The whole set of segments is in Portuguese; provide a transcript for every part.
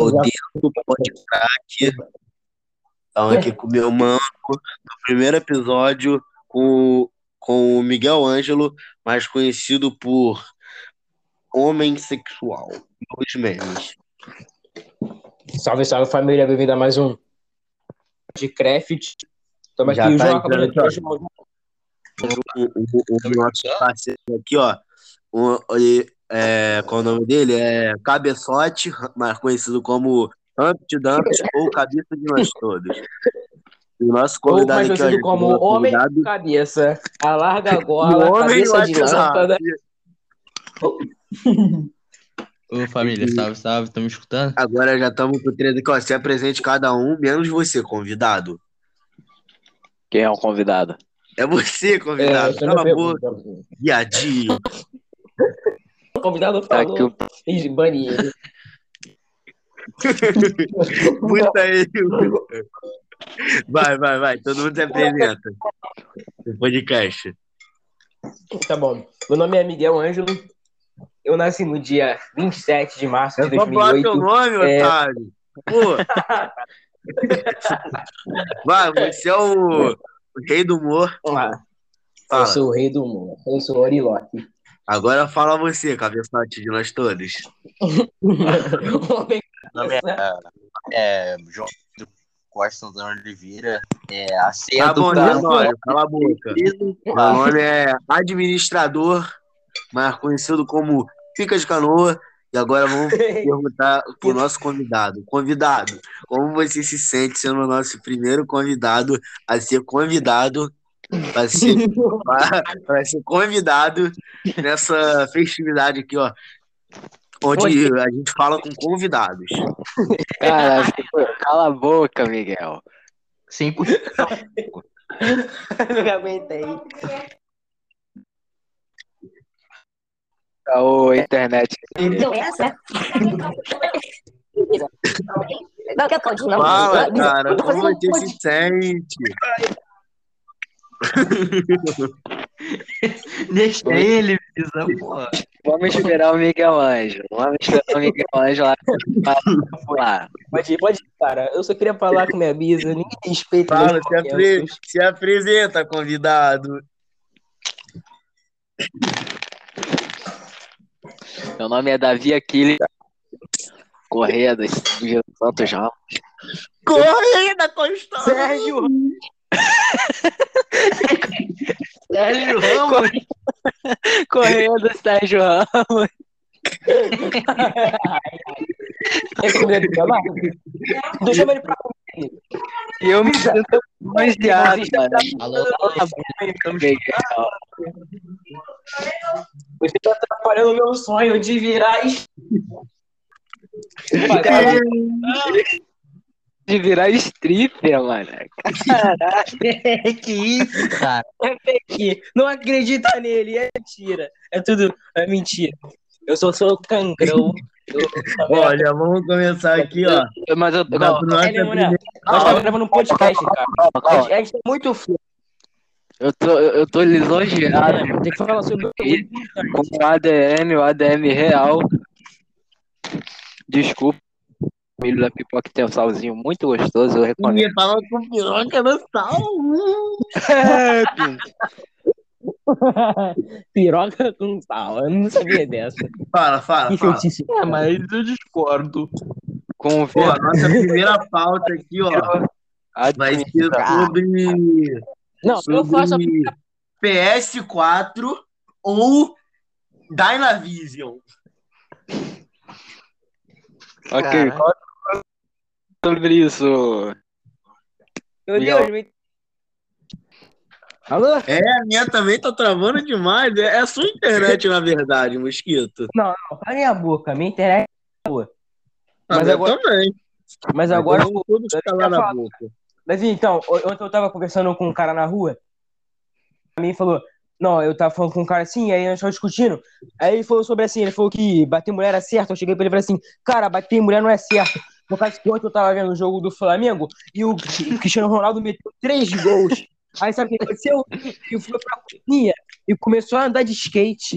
O Tempo Pode Crack. Estão aqui com o meu manco no primeiro episódio com, com o Miguel Ângelo, mais conhecido por Homem Sexual. Dois memes. Salve, salve família, bem-vindo a mais um de Craft. Já aqui, o tá João acabou de entrando, entrar, João. O, o- o nosso parceiro aqui, ó. O, ele- é, qual é o nome dele? É Cabeçote, mais conhecido como Humpty Dumpty ou Cabeça de Nós Todos. E o nosso Ou convidado mais conhecido como nosso Homem convidado, Cabeça. Alarga a o gola, Homem cabeça de lâmpada. Ô família, salve, salve, estão me escutando? Agora já estamos com o três aqui, ó. Se apresente cada um, menos você, convidado. Quem é o convidado? É você, É, convidado. você não Cala a boca, pergunta. viadinho. O convidado Tá aqui falou. o Ih, Bane ele. Muita ele. Vai, vai, vai. Todo mundo se apresenta. No podcast. Tá bom. Meu nome é Miguel Ângelo. Eu nasci no dia 27 de março É de só falar teu 2008. nome, É. otário. Vai, você é o, o rei do humor. Ah, Fala. eu sou o rei do humor. Eu sou o Oriloque. Agora fala você, cabeçote de nós todos. Homem Meu nome Cabeça. é João Costa Antônio Oliveira. É a ceia Tá bom, carro. Tenório, cala a boca. Meu nome é administrador, mais conhecido como Fica de Canoa. E agora vamos perguntar pro nosso convidado. Convidado, como você se sente sendo o nosso primeiro convidado a ser convidado para ser, para ser convidado nessa festividade aqui, ó. Onde a gente fala com convidados. Cara, cala a boca, Miguel. 100%. Não aguentei. Ô, internet. Não é essa? Não, quer pode não. Fala, cara, não, como não, você pode. se sente? Deixa ele, porra. Vamos esperar o Miguel Ângelo. Vamos esperar o Miguel Ângelo lá. lá. Pode ir, pode ir, cara. Eu só queria falar com minha bisa. Ninguém respeita Fala, se, apre- se apresenta, convidado. Meu nome é Davi Aquiles. Correia do Silvio Santos Ramos. Corrida, Constância! Sérgio! Sérgio Ramos. Correia do Sérgio Ramos. É que medo de falar? Então chama ele pra E eu me sinto manjado, mano. Alô, boca, Miguel. Você tá atrapalhando o meu sonho de virar. es- De virar stripper, mano. que isso, cara? É fake. Não acredita nele, é mentira. É tudo é mentira. Eu sou sou cangrão. Eu- Olha, vamos começar aqui, ó. Mas eu, calma, nossa Ele, mulher, primeira- Nós estamos gravando um podcast, cara. A gente, é muito frio. Eu tô, eu tô lisonjeado Tem que falar sobre com o ADM, o ADM real. Desculpa. O milho da pipoca tem um salzinho muito gostoso, eu recomendo. Ih, tava com piroca no sal. É, piroca com sal. Eu não sabia dessa. Fala, fala, Que fala. É, mas eu discordo. Com Pô, a nossa primeira pauta aqui, ó, vai ser sobre, Não, eu faço a sobre PS4 ou Dynavision. Ok, Caralho. Sobre isso? Meu Miguel. Deus, me... Alô? É, a minha também tá travando demais. É é a sua internet, na verdade, Mosquito. Não, cala a boca. Minha internet é boa. A Mas minha agora- também. Mas agora. Vamos todos eu calar na falar- boca. Mas então, ontem eu tava conversando com um cara na rua. A mim falou. Não, eu tava falando com um cara assim, aí nós tava discutindo. Aí ele falou sobre assim, ele falou que bater mulher era certo. Eu cheguei pra ele e falei assim, cara, bater mulher não é certo. No caso que ontem eu tava vendo o jogo do Flamengo e o Cristiano Ronaldo meteu três gols Aí sabe o que aconteceu? Ele foi pra cozinha e começou a andar de skate.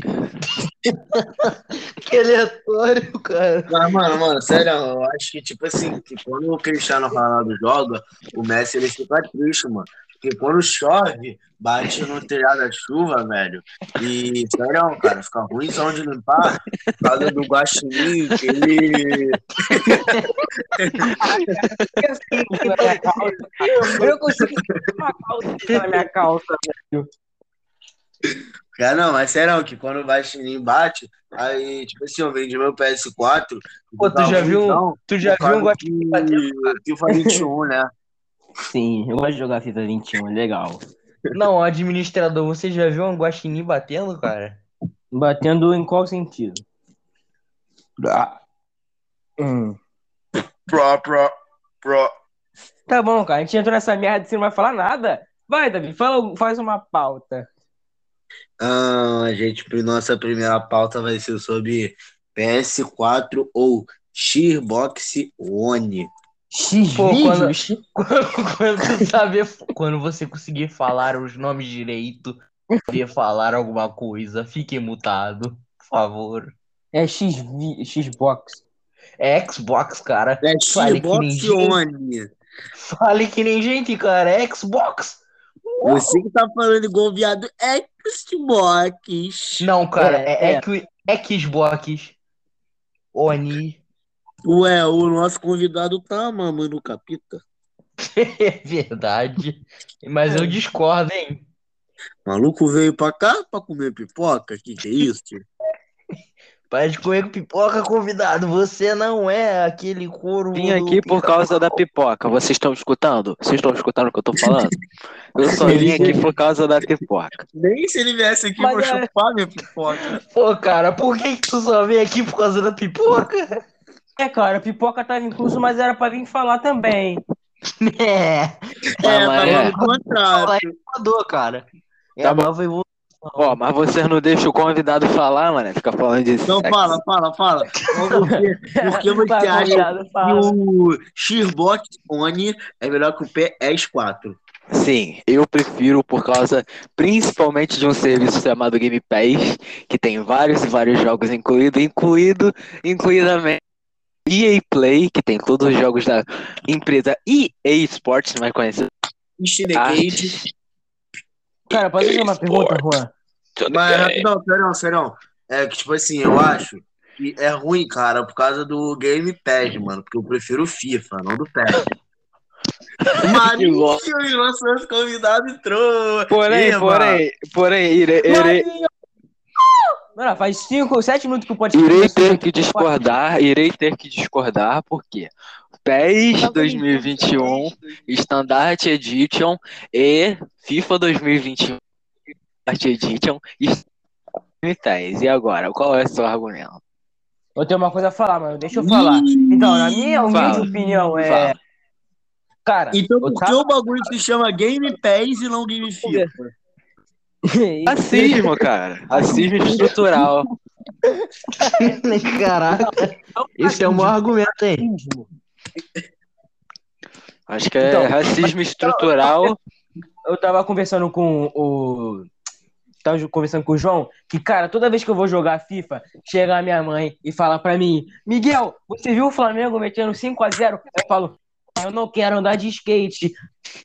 Que aleatório, cara. Mas, mano, mano, sério, eu acho que, tipo assim, que quando o Cristiano Ronaldo joga, o Messi ele fica triste, mano. Porque quando chove, bate no telhado da chuva, velho. E, sério, cara, fica ruim só de limpar por causa do guaxinim, que ele. Eu não consigo uma calça na minha calça. Cara, não, mas sério, que quando o guaxinim bate, aí, tipo assim, eu vendi meu PS4. Pô, tu já viu, ruimzão, tu já viu um guaxinim batendo? FIFA 21, né? Sim, eu gosto de jogar FIFA 21, é legal. Não, administrador, você já viu um guaxinim batendo, cara? Batendo em qual sentido? Hum. Pro, pro, pro. Tá bom, cara, a gente entrou nessa merda e você não vai falar nada? Vai, Davi, fala, faz uma pauta. Ah, gente, pri- nossa primeira pauta vai ser sobre PS4 ou Xbox One. X Pô, quando- vídeos? Quando, quando saber, quando você conseguir falar os nomes direito, poder falar alguma coisa, fique mutado, por favor. É X Xbox. É Xbox, cara. É Fale que nem Xbox gente. One. Fale que nem gente, cara. É Xbox. Você que tá falando igual viado, é Xbox. Não, cara, É, é, X- Xbox. Oni. Ué, o nosso convidado tá mamando o capita. É verdade. Mas eu discordo, hein? Maluco veio pra cá pra comer pipoca? Que que é isso? Para de comer pipoca, convidado. Você não é aquele couro. Vim aqui por causa da pipoca. Vocês estão escutando? Vocês estão escutando o que eu tô falando? Eu só vim aqui por causa da pipoca. Nem se ele viesse aqui Mas pra é- chupar minha pipoca. Pô, cara, por que, que tu só veio aqui por causa da pipoca? É, cara, pipoca tava incluso, mas era pra vir falar também. É. É, mas tá é. no contrato. Inovador, cara. É Tá nova evolução. Ó, mas vocês não deixam o convidado falar, mano. Fica falando de Então sexo. fala, fala, fala. Por que, por que você Vai, acha que o Xbox One é melhor que o PS4? Sim, eu prefiro por causa principalmente de um serviço chamado Game Pass, que tem vários e vários jogos incluído, incluído, incluidamente EA Play, que tem todos os jogos da empresa EA Sports, mais conhecida. Shinegate. Cara, pode fazer uma pergunta, Juan? Mas, rapidão, sério, sério. É que, tipo assim, eu acho que é ruim, cara, por causa do Game Pass, mano. Porque eu prefiro o FIFA, não do PES. Marinho, nosso convidado entrou. Porém, Eba. porém, porém, irei, irei, Mano, faz 5, 7 minutos que o podcast irei ter que discordar, irei ter que discordar, porque PES 2021, Standard Edition e FIFA 2021 Standard Edition e. E agora, qual é o seu argumento? Eu tenho uma coisa a falar, mano. Deixa eu falar. Então, na minha humilde Fala. opinião, é. Fala. Cara, Então por que tava- o bagulho se chama Game Pass e não Game FIFA? Racismo, cara. Racismo estrutural. Caraca. Esse é o maior argumento, hein? Acho que é Então, racismo estrutural. Eu tava conversando com o. Tava conversando com o João, que, cara, toda vez que eu vou jogar FIFA, chega a minha mãe e fala pra mim: Miguel, você viu o Flamengo metendo 5x0? Eu falo: eu não quero andar de skate.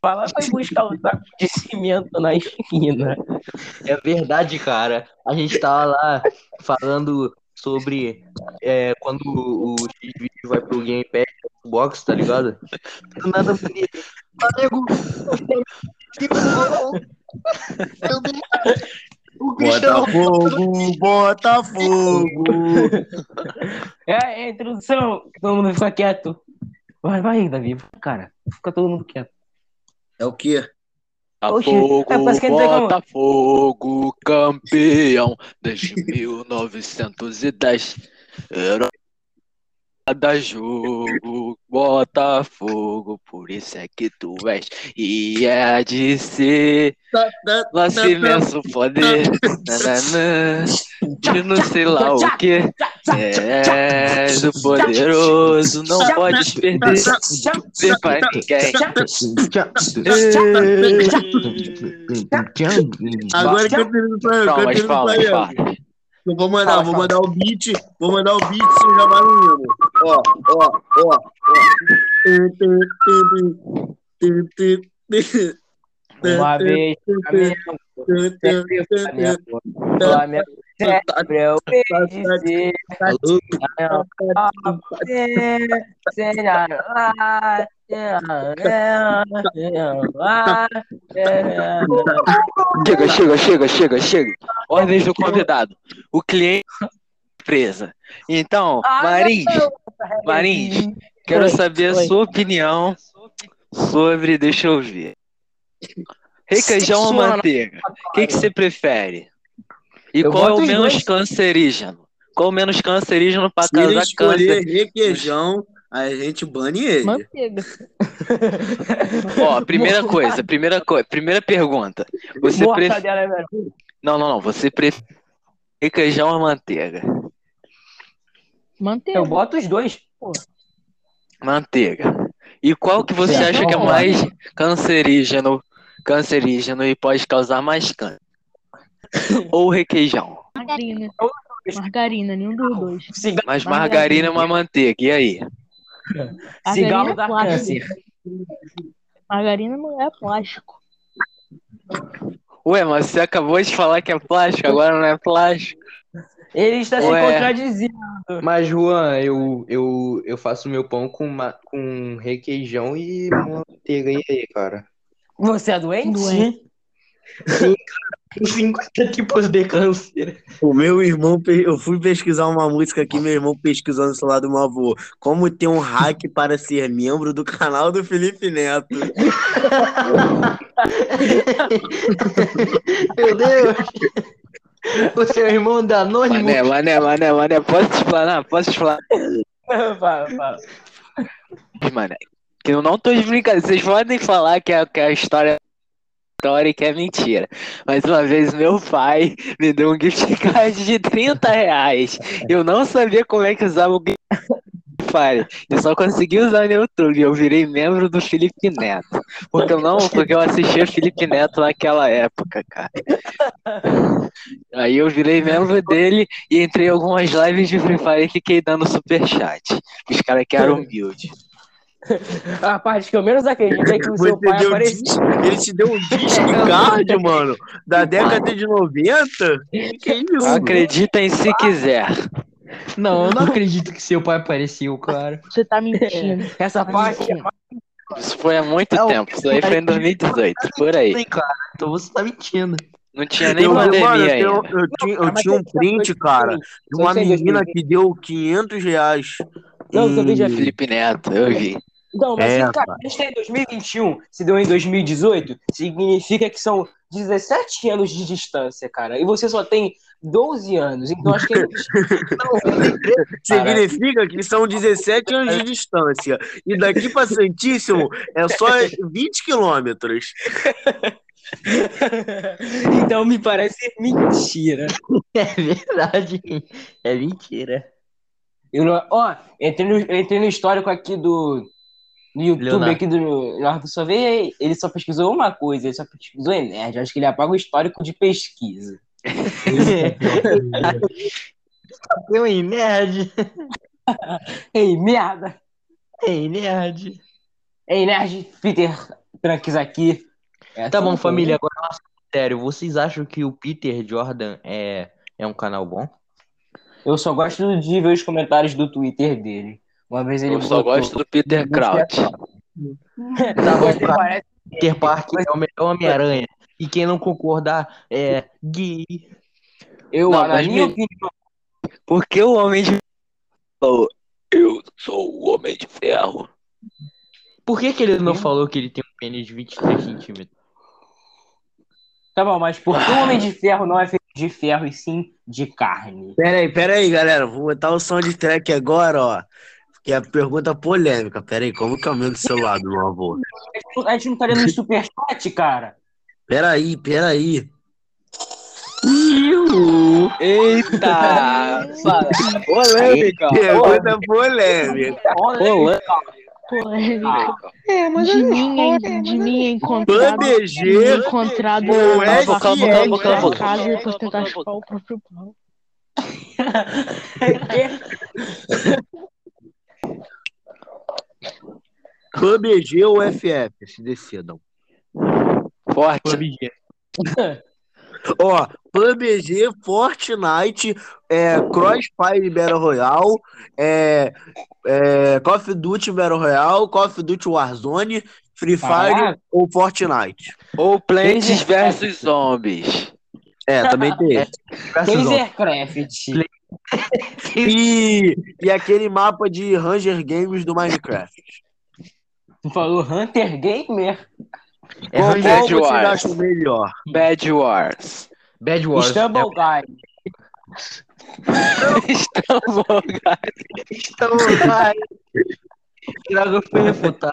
Fala, vai buscar um saco de cimento na esquina. É verdade, cara. A gente tava lá falando sobre é, quando o X-Video vai pro Game Pass Xbox, tá ligado? Do nada bonito. Flamengo. O Cristiano Botafogo, Botafogo. É, é a introdução, todo mundo fica quieto. Vai, vai, Davi, cara, fica todo mundo quieto. É o quê? Botafogo, é, tá Botafogo, campeão desde 1910. Herói da jogo, Botafogo, por isso é que tu és. E é de ser nosso imenso poder. Nananã, de não sei lá o que. És o poderoso, não podes perder ver pra ninguém. Agora que eu tenho Palmas, palmas, palmas. Eu vou mandar, Fala, vou fala. mandar o beat, vou mandar o beat sem já barulhando. Ó, ó, ó, ó. Uma vez, Flamengo, Flamengo. Flamengo sempre eu vencer. Chega, chega, chega, chega, chega. Ordens do convidado. O cliente presa. Então, Marins, Marins, quero saber a sua opinião sobre, deixa eu ver. Requeijão ou manteiga? O que, que você prefere? E Eu qual é o os menos dois. cancerígeno? Qual o menos cancerígeno para escolher câncer? requeijão, a gente bane ele. Manteiga. Ó, primeira coisa, primeira coisa, primeira pergunta. Você prefere. É melhor. Não, não, não. Você prefere requeijão ou manteiga? Manteiga. Eu boto os dois. Pô. Manteiga. E qual que você Certo, acha que é mais cancerígeno, cancerígeno e pode causar mais câncer? Ou requeijão? Margarina. Margarina, nenhum dos dois. Mas margarina é uma manteiga. E aí? Cigarro dá Margarina é câncer. Margarina não é plástico. Ué, mas você acabou de falar que é plástico, agora não é plástico. Ele está se Ué. contradizendo. Mas, Juan, eu, eu, eu faço meu pão com, ma- com requeijão e manteiga. E aí, cara? Você é doente? Doente. Tem 50 tipos de câncer. O meu irmão, eu fui pesquisar uma música aqui, meu irmão pesquisou no celular do meu avô. Como ter um hack para ser membro do canal do Felipe Neto. Meu Deus! O seu irmão da Anônimo. Mané, mané, mané, mané. Posso te explanar? Posso te explanar, Fala, fala. mané? Que eu não tô de brincadeira. Vocês podem falar que a, que a história história que é mentira. Mas uma vez meu pai me deu um gift card de 30 reais. Eu não sabia como é que usava o gift card. Eu só consegui usar no YouTube. Eu virei membro do Felipe Neto. Porque eu não, porque eu assistia Felipe Neto naquela época, cara. Aí eu virei membro dele e entrei em algumas lives de Free Fire e fiquei dando superchat. Os caras que eram humildes. A parte que eu menos acredito é que o Você seu pai apareceu. ele te deu um disque card, mano, da década de 90? Que é isso? Acreditem se quiser. Não, eu não acredito que seu pai apareceu, cara. Você tá mentindo. Essa Tá parte mentindo. Isso foi há muito Não, tempo. Isso aí foi em 2018, por aí. Cara. Então você tá mentindo. Não tinha nem Eu, mano, pandemia eu, ainda. eu tinha, eu tinha um print, cara, de uma em menina 2020. que deu 500 reais. Não, eu vi em- Felipe Neto, eu vi. Não, mas É, se, cara, a gente tá em 2021, se deu em 2018, significa que são 17 anos de distância, cara. E você só tem 12 anos. Então acho que é. Significa que são 17 anos de distância. E daqui pra Santíssimo é só 20 quilômetros. então me parece mentira. É verdade. É mentira. Eu não- Ó, entrei no, entrei no histórico aqui do, do YouTube Leonardo. aqui do Leonardo só vê, ele só pesquisou uma coisa, ele só pesquisou Enerd. Acho que ele apaga o histórico de pesquisa. Eu em nerd. Ei, merda! Ei, nerd. Ei, Nerd, Peter Tranques aqui. É Tá assim bom, família. Agora, um assunto sério. Vocês acham que o Peter Jordan é, é um canal bom? Eu só gosto de ver os comentários do Twitter dele. Uma vez ele Eu só botou- gosto do Peter Kraut. Tá bom, parece- Peter Parker é o melhor Homem-Aranha. E quem não concordar é gay. Eu, Não, na minha opinião, Porque o Homem de falou, eu sou o Homem de Ferro. Por que, que ele não falou que ele tem um pênis de 23 centímetros? tá bom, mas por que o Homem de Ferro não é feito de ferro e sim de carne? Pera aí, pera aí, galera. Vou botar o som de track agora, ó. Que é a pergunta polêmica. Pera aí, como que aumenta o celular do meu avô? A gente não tá lendo no superchat, cara. Pera aí, pera aí. Ih, Partiu! Eita! Polêmica! Pergunta polêmica. Polêmica! Polêmica. É, mas de mim, é, de mim é encontrado, PBG de mim encontrado ou na SF. faculdade da casa e depois tentar chupar o próprio pau. PUBG ou FF? Se decidam. Forte. Ó, PUBG, Fortnite, é, Crossfire Battle Royale, é, é, Call of Duty Battle Royale, Call of Duty Warzone, Free Fire Caraca. ou Fortnite. Ou Plants vs Zombies. É, também tem esse. Tasercraft. E, e aquele mapa de Ranger Games do Minecraft. Tu falou Hunter Gamer? É Qual, qual vocês Wars. melhor? Bad Wars. Bad Wars. Stumble Guy. Estamos Então, vai. Drago foi refutado.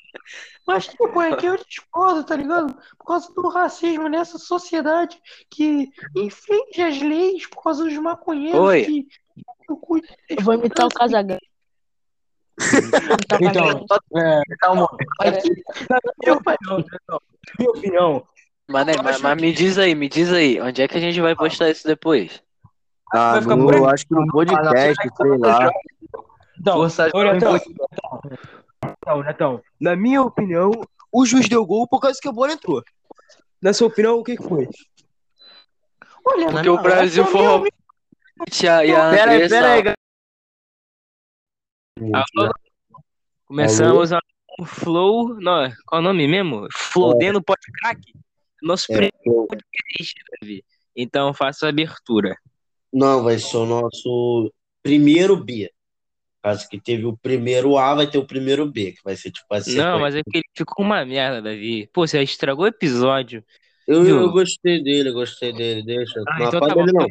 Mas, tipo, é que eu discordo, tá ligado? Por causa do racismo nessa sociedade que infringe as leis por causa dos maconheiros Oi. que. Imitar o Casagrande. Então, é, Calma. minha opinião, minha opinião. Mané, mas, mas me diz aí, me diz aí, onde é que a gente vai postar isso depois? Ah, Vai ficar no- por aí? acho que no podcast, sei lá. Então, Força ô, Netão, Netão, Netão, na minha opinião, o juiz deu gol por causa que a bola entrou. Na sua opinião, o que que foi? Olha, Porque o Brasil foi. E a, e a Pera aí, Andressa- pera aí, galera. Começamos a o Flow. Não, qual é o nome mesmo? Flow dentro pode crack? Nosso É, primeiro podcast, Davi. Então faça a abertura. Não, vai ser o nosso primeiro B. Caso que teve o primeiro A, vai ter o primeiro B, que vai ser tipo assim. Não, mas é que ele ficou uma merda, Davi. Pô, você estragou o episódio. eu, eu gostei dele, gostei dele. Deixa. Ah, não então apaga tá ele, não.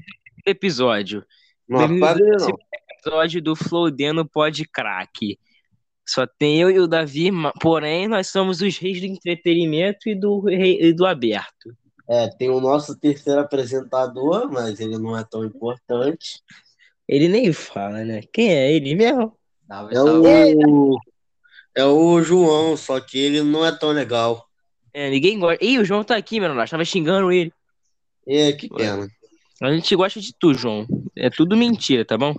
Episódio. Não apaga ele, não. Episódio do Flow Deno Pode Crack. Só tem eu e o Davi, porém nós somos os reis do entretenimento e do, rei- e do aberto. É, tem o nosso terceiro apresentador, mas ele não é tão importante. Ele nem fala, né? Quem é ele mesmo? Salve, É o. É o João, só que ele não é tão legal. É, ninguém gosta. Ih, o João tá aqui, mano. Nós tava xingando ele. É, que pena. A gente gosta de tu, João. É tudo mentira, tá bom?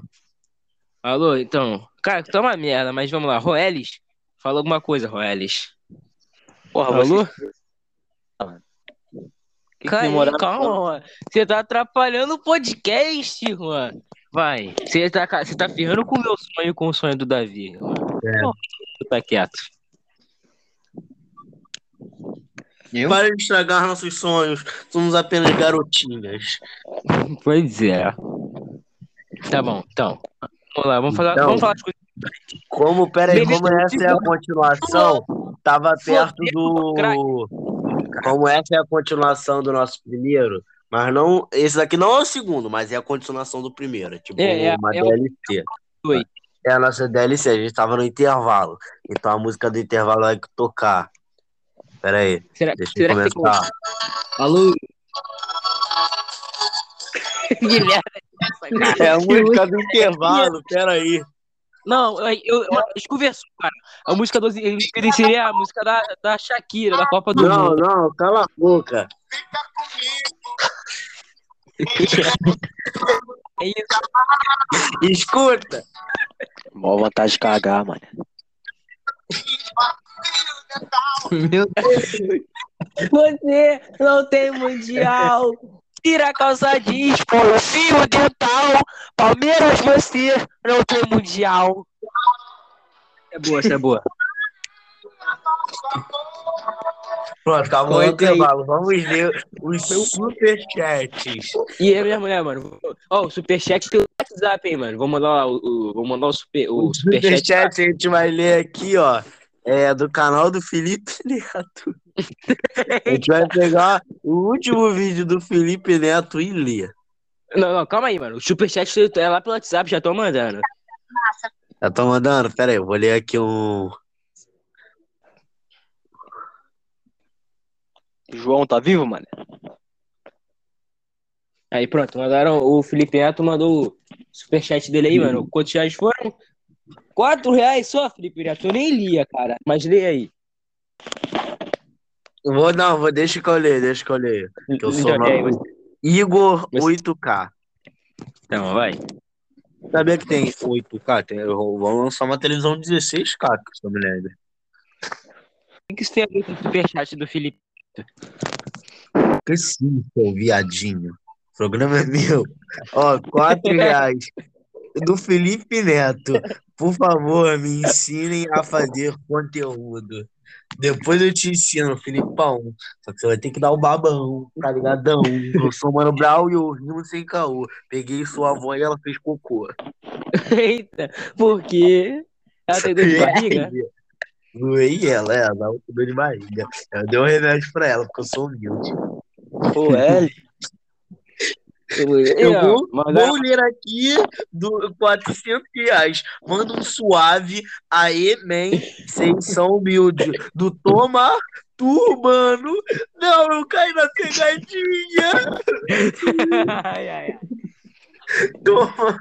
Alô, então. Cara, tu tá uma merda, mas vamos lá. Roelis, fala alguma coisa, Roelis. Porra, você... Alô? que Calma, demorado. calma. Você tá atrapalhando o podcast, Juan. Vai. Você tá, você tá ferrando com o meu sonho e com o sonho do Davi. É. Pô, Tu tá quieto. Eu? Para de estragar nossos sonhos. Somos apenas garotinhas. Pois é. Tá bom, então. Vamos lá, vamos falar, Então. vamos falar de coisas. Como, peraí, como essa é a continuação, tava perto do. Como essa é a continuação do nosso primeiro, mas não. Esse daqui não é o segundo, mas é a continuação do primeiro. É tipo É, é- uma é DLC. Oi. É a nossa DLC, a gente tava no intervalo. Então a música do intervalo vai tocar. Pera aí, Será, deixa eu será que começar. Alô? que é essa, cara? É a música do intervalo, pera aí. Não, eu, eu, a gente conversou, cara. A música do ele seria a música da, da Shakira, da Copa do Não, Mundo. não, cala a boca. É isso. Escuta. Mó vontade de cagar, mano. Meu Você não tem mundial. Tira a calça jeans, põe o fio dental. Palmeiras, você não tem mundial. É boa, essa é boa. Pronto, acabou o intervalo. Vamos ver os superchats. E aí, minha mulher, mano. Ó, o superchat pelo WhatsApp, hein, mano. Vou mandar lá o, o- vou mandar o, super, o superchat. Superchat a gente vai ler aqui, ó. É do canal do Felipe Neto. A gente vai pegar o último vídeo do Felipe Neto e ler. Não, não, calma aí, mano. O superchat é lá pelo WhatsApp, já tô mandando. Já tô mandando? Pera aí, eu vou ler aqui um. João tá vivo, mano? Aí pronto, mandaram. O Felipe Neto mandou o superchat dele aí, mano. Quantos reais foram? Quatro reais só, Felipe Neto. Eu nem lia, cara. Mas lê aí. Vou, não, vou, deixa que eu ler, deixa que eu ler. Que eu sou aí, novo. Igor Você- 8K. Então, vai. Sabia que tem 8K? Tem, eu vou lançar uma televisão 16K, que eu me lembro. O que isso tem a ver com o superchat do Felipe? Que sim, seu viadinho. O programa é meu. Ó, 4 reais. Do Felipe Neto. Por favor, me ensinem a fazer conteúdo. Depois eu te ensino, Filipão. Só que você vai ter que dar o babão, tá ligadão? Eu sou o Mano Brown e eu rimo sem caô. Peguei sua avó e ela fez cocô. Eita, por quê? Ela tem dor de barriga? Doei ela, ela dor de barriga. Eu dei um remédio pra ela, porque eu sou humilde. Pô, é. Eu vou, Mandaram- vou ler aqui do 400 reais. Manda um suave. Aê, man. Vocês são humildes. Do Toma Turbano. Não, eu caí na pegadinha. ai, ai, ai. Toma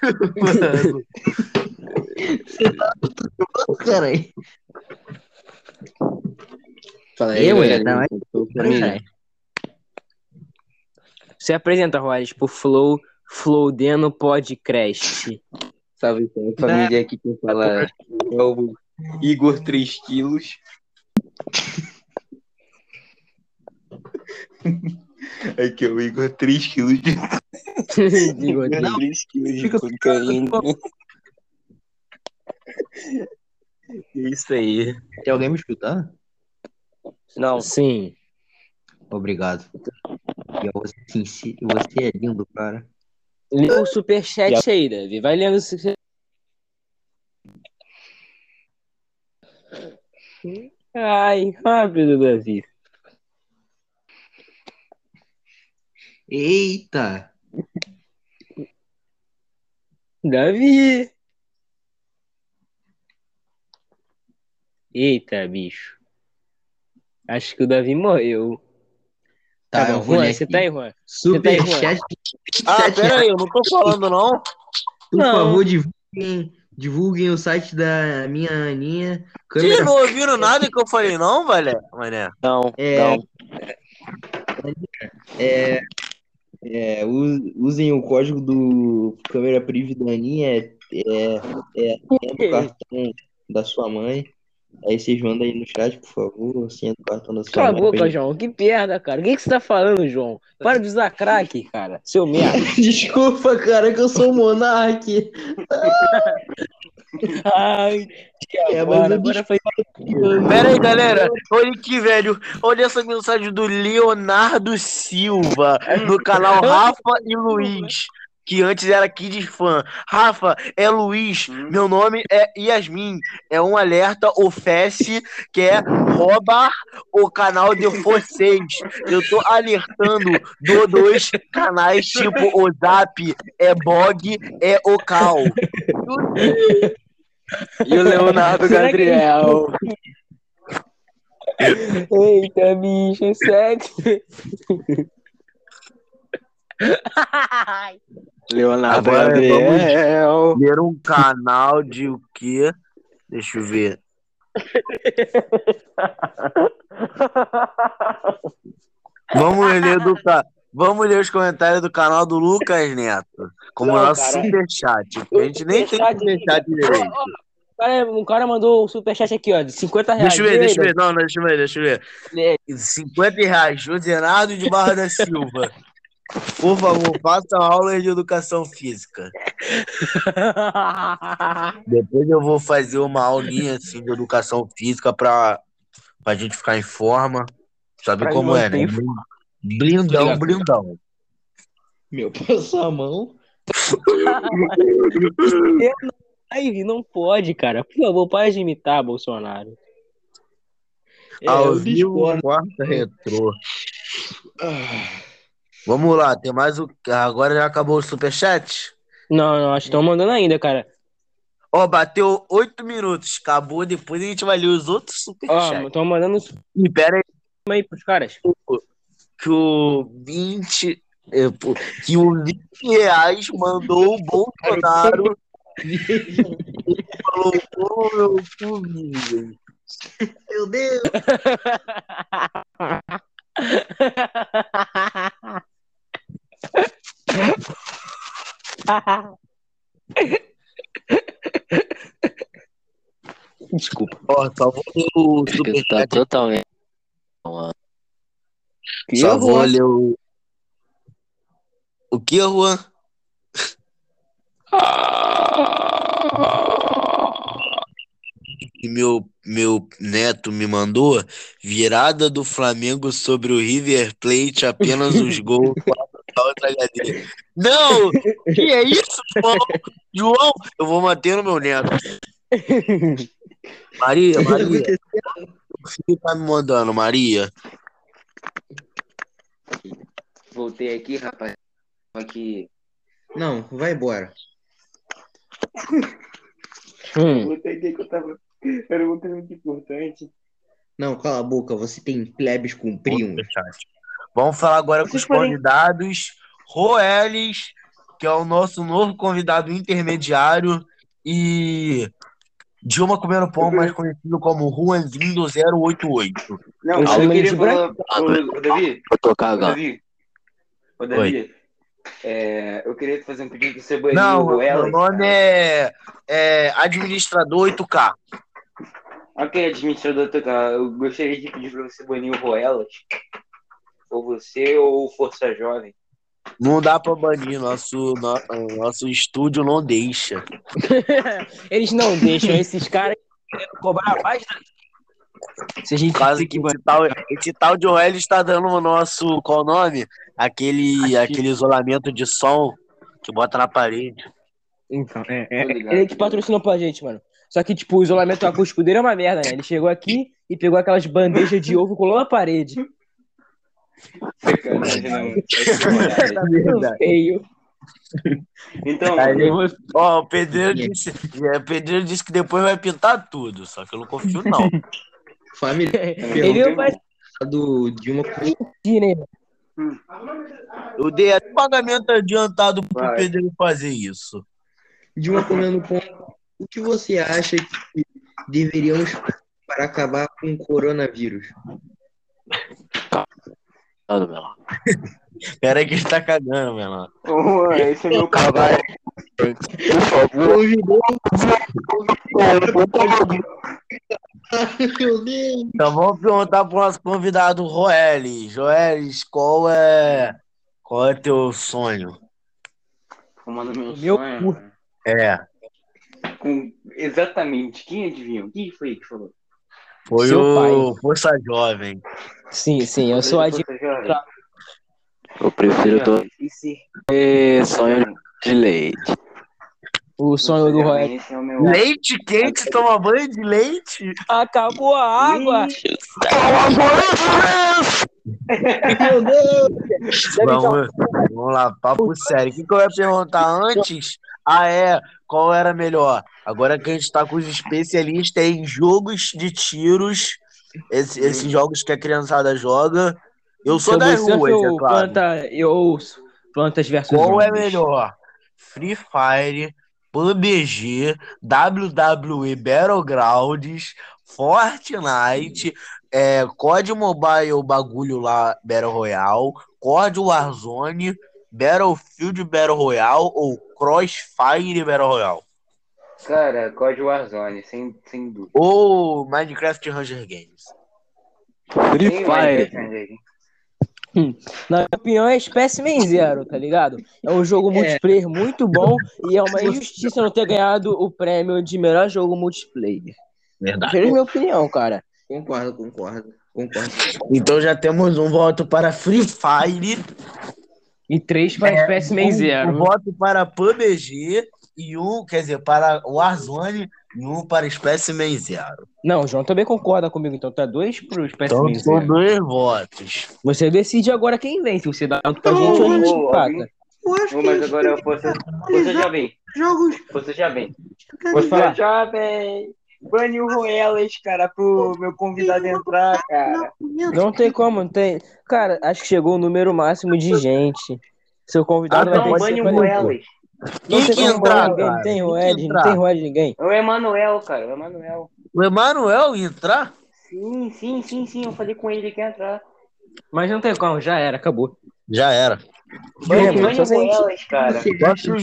Turbano. Caralho. Fala aí, mulher, galera. tá Tô família. Se apresenta, Roales, pro Flow, Flowdeno Podcast. Salve, família. Aqui quem fala é o Igor 3 quilos. Aqui é o Igor 3 quilos de Não. 3 quilos de cocaína. É Isso aí. Tem alguém me escutando? Não, Sim. Obrigado. Você, sinci- você é lindo, cara. Lê o superchat aí, Davi. Vai lendo o super- Ai, rápido, Davi. Eita! Davi! Eita, bicho. Acho que o Davi morreu. Tá, Tá, bom, eu vou Juan, você tá aí, Juan? Você tá aí, Juan? Superchat. Ah, Sete pera aí, eu não tô falando, não. Por Não. favor, divulguem, divulguem o site da minha Aninha. Vocês Câmera não ouviram nada que eu falei, não, velho? Mané. não, É. não. É, é, usem o código do câmera priv da Aninha, é, é, é, é no cartão da sua mãe. Aí vocês mandam aí no chat, por favor, do cartão da sua Cala a boca, pra João. Que perda, cara. O que, que você tá falando, João? Para de usar crack, cara. Seu merda. Desculpa, cara, que eu sou monarque. Ai, É, agora, foi... Pera aí, galera. Olha aqui, velho. Olha essa mensagem do Leonardo Silva no canal Rafa e Luiz. Que antes era Kid Fan. Rafa, é Luiz. Meu nome é Yasmin. É um alerta ofesse que é roubar o canal de vocês. Eu tô alertando do dois canais tipo o Zap, é Bog, é o Cal. E o Leonardo Gabriel. Eita, bicho, sério. Leonardo Agora Gabriel. Ver um canal de o quê? Deixa eu ver. Vamos ler do. Vamos ler os comentários do canal do Lucas Neto. Como Não, nosso cara. superchat. A gente nem tem Superchat- direito. Cara, um cara mandou um superchat aqui, ó, de 50 reais. Deixa eu ver, deixa eu ver. Não, não, deixa eu ver, deixa eu ver. Lê. 50 reais, Josenado de Barra da Silva. Por favor, faça aulas de educação física. Depois eu vou fazer uma aulinha assim de educação física pra, pra gente ficar em forma. Sabe Pra como é, né? manter Blindão, blindão. Meu, passou a mão. Aí, não pode, cara. Por favor, para de imitar Bolsonaro. É, Ao eu vivo, quarta retrô. Vamos lá, tem mais o. Agora já acabou o superchat? Não, não, acho que estão mandando ainda, cara. Ó, bateu oito minutos. Acabou, depois a gente vai ler os outros Ó, superchats. estão mandando E pera aí, aí pros caras. que o 20. é, pô, que o 20 reais mandou o Bolsonaro falou, ô meu Vivian. Meu Deus! Desculpa. Ó, só vou ler o que tá superchat. totalmente. Só vou ler o. O que, Juan? E meu, meu neto me mandou virada do Flamengo sobre o River Plate, apenas os gols da outra HD. Não! Que é isso, João? João, eu vou manter no meu neto. Maria, Maria, o filho tá me mandando, Maria. Voltei aqui, rapaz. Aqui. Não, vai embora. Hum. Voltei aqui que eu tava. Era uma coisa muito importante. Não, cala a boca, você tem plebes com primos. Vamos falar agora com Vocês os podem- convidados. Roelis, que é o nosso novo convidado intermediário, e Dilma comendo pão, mais conhecido como Juanzinho do 088. Não, Eu chamo ele queria de falar. Ô, ô, Davi, Eu tô ô. Davi. Ô, Davi. É, eu queria fazer um pedido pro Cebolinha Não, Ruela. meu nome é, é Administrador 8K. Ok, administrador total. Eu gostaria de pedir para você banir o Roelas. Ou você ou Força Jovem. Não dá pra banir, nosso, no- nosso estúdio não deixa. Eles não deixam esses caras querendo cobrar mais da... Se a gente tem que esse tal, esse tal de Roelis está dando o nosso, qual o nome? Aquele, Aqui. aquele isolamento de som que bota na parede. Então, é, é, ligado. ele que patrocinou pra gente, mano. Só que, tipo, o isolamento acústico dele é uma merda, né? Ele chegou aqui e pegou aquelas bandejas de ovo e colou na parede. Sacanagem, não. Uma- tudo Verdade. feio. Então, Aí, Eu Ó, o pedreiro disse, é, o pedreiro disse que depois vai pintar tudo, só que eu não confio, não. Família Ele não vai do Dilma ir, né? Eu dei até pagamento adiantado pro Vai. pedreiro fazer isso. Dilma comendo pão. O que você acha que deveríamos fazer para acabar com o coronavírus? Nada, meu lá. Pera aí que ele tá cagando, menor. Ô, esse é meu cavalo. Meu Deus. Então vamos perguntar pro nosso convidado, Roelis. Joelis, qual é, qual é teu sonho? Fumando meu, Meu sonho. cu. É, Com... Exatamente. Quem adivinhou? Quem foi que falou? Foi Seu o Força Jovem. Sim, sim, eu sou a de... Força Jovem. Eu prefiro. E se- ter sonho de leite. o sonho do Roy. É Leite quente, toma banho de leite? Acabou a água! Meu Deus. Vamos, vamos lá, papo sério. O que, que eu ia perguntar antes? Ah, é. Qual era melhor? Agora que a gente tá com os especialistas em jogos de tiros, esse- esses jogos que a criançada joga. Eu sou das Subway Surf ruas, é claro. planta, eu plantas versus Qual é zombies? melhor? Free Fire, PUBG, WWE Battlegrounds, Fortnite, é, COD Mobile, o bagulho lá, Battle Royale, COD Warzone, Battlefield Battle Royale ou Crossfire Battle Royale? Cara, Código Warzone, sem, sem dúvida. Ou Minecraft Hunger Games? Free Tem Fire. Minecraft, Na minha opinião, é Specimen Zero, tá ligado? É um jogo multiplayer muito bom e é uma injustiça não ter ganhado o prêmio de melhor jogo multiplayer. Verdade. Essa é a minha opinião, cara. Concordo, concordo. Concordo. Então já temos um voto para Free Fire, E três para Specimen um, um Zero. voto para PUBG e um, quer dizer, para Warzone e um para Specimen Zero. Não, o João também concorda comigo, então tá dois pro Então Specimen são Zero. dois votos. Você decide agora quem vence. Você dá um pra Não, gente ou a gente empata. Eu que mas agora a força, força já vem. jogos. Força já vem. Pode falar. Jovem. Bane o Roelas, cara, pro meu convidado entrar, cara. Não tem como, não tem. Cara, acho que chegou o número máximo de gente. Seu convidado Ah, não, não, ser o banido. Roelas. Não Quem tem que como entrar, ninguém, cara? não tem que Roed, não tem Roed ninguém. É o Emanuel, cara, o Emanuel. O Emanuel entrar? Sim, sim, sim, sim. Eu falei com ele que ia entrar. Mas não tem como, já era, acabou. Já era. Bane, o Roelas, cara.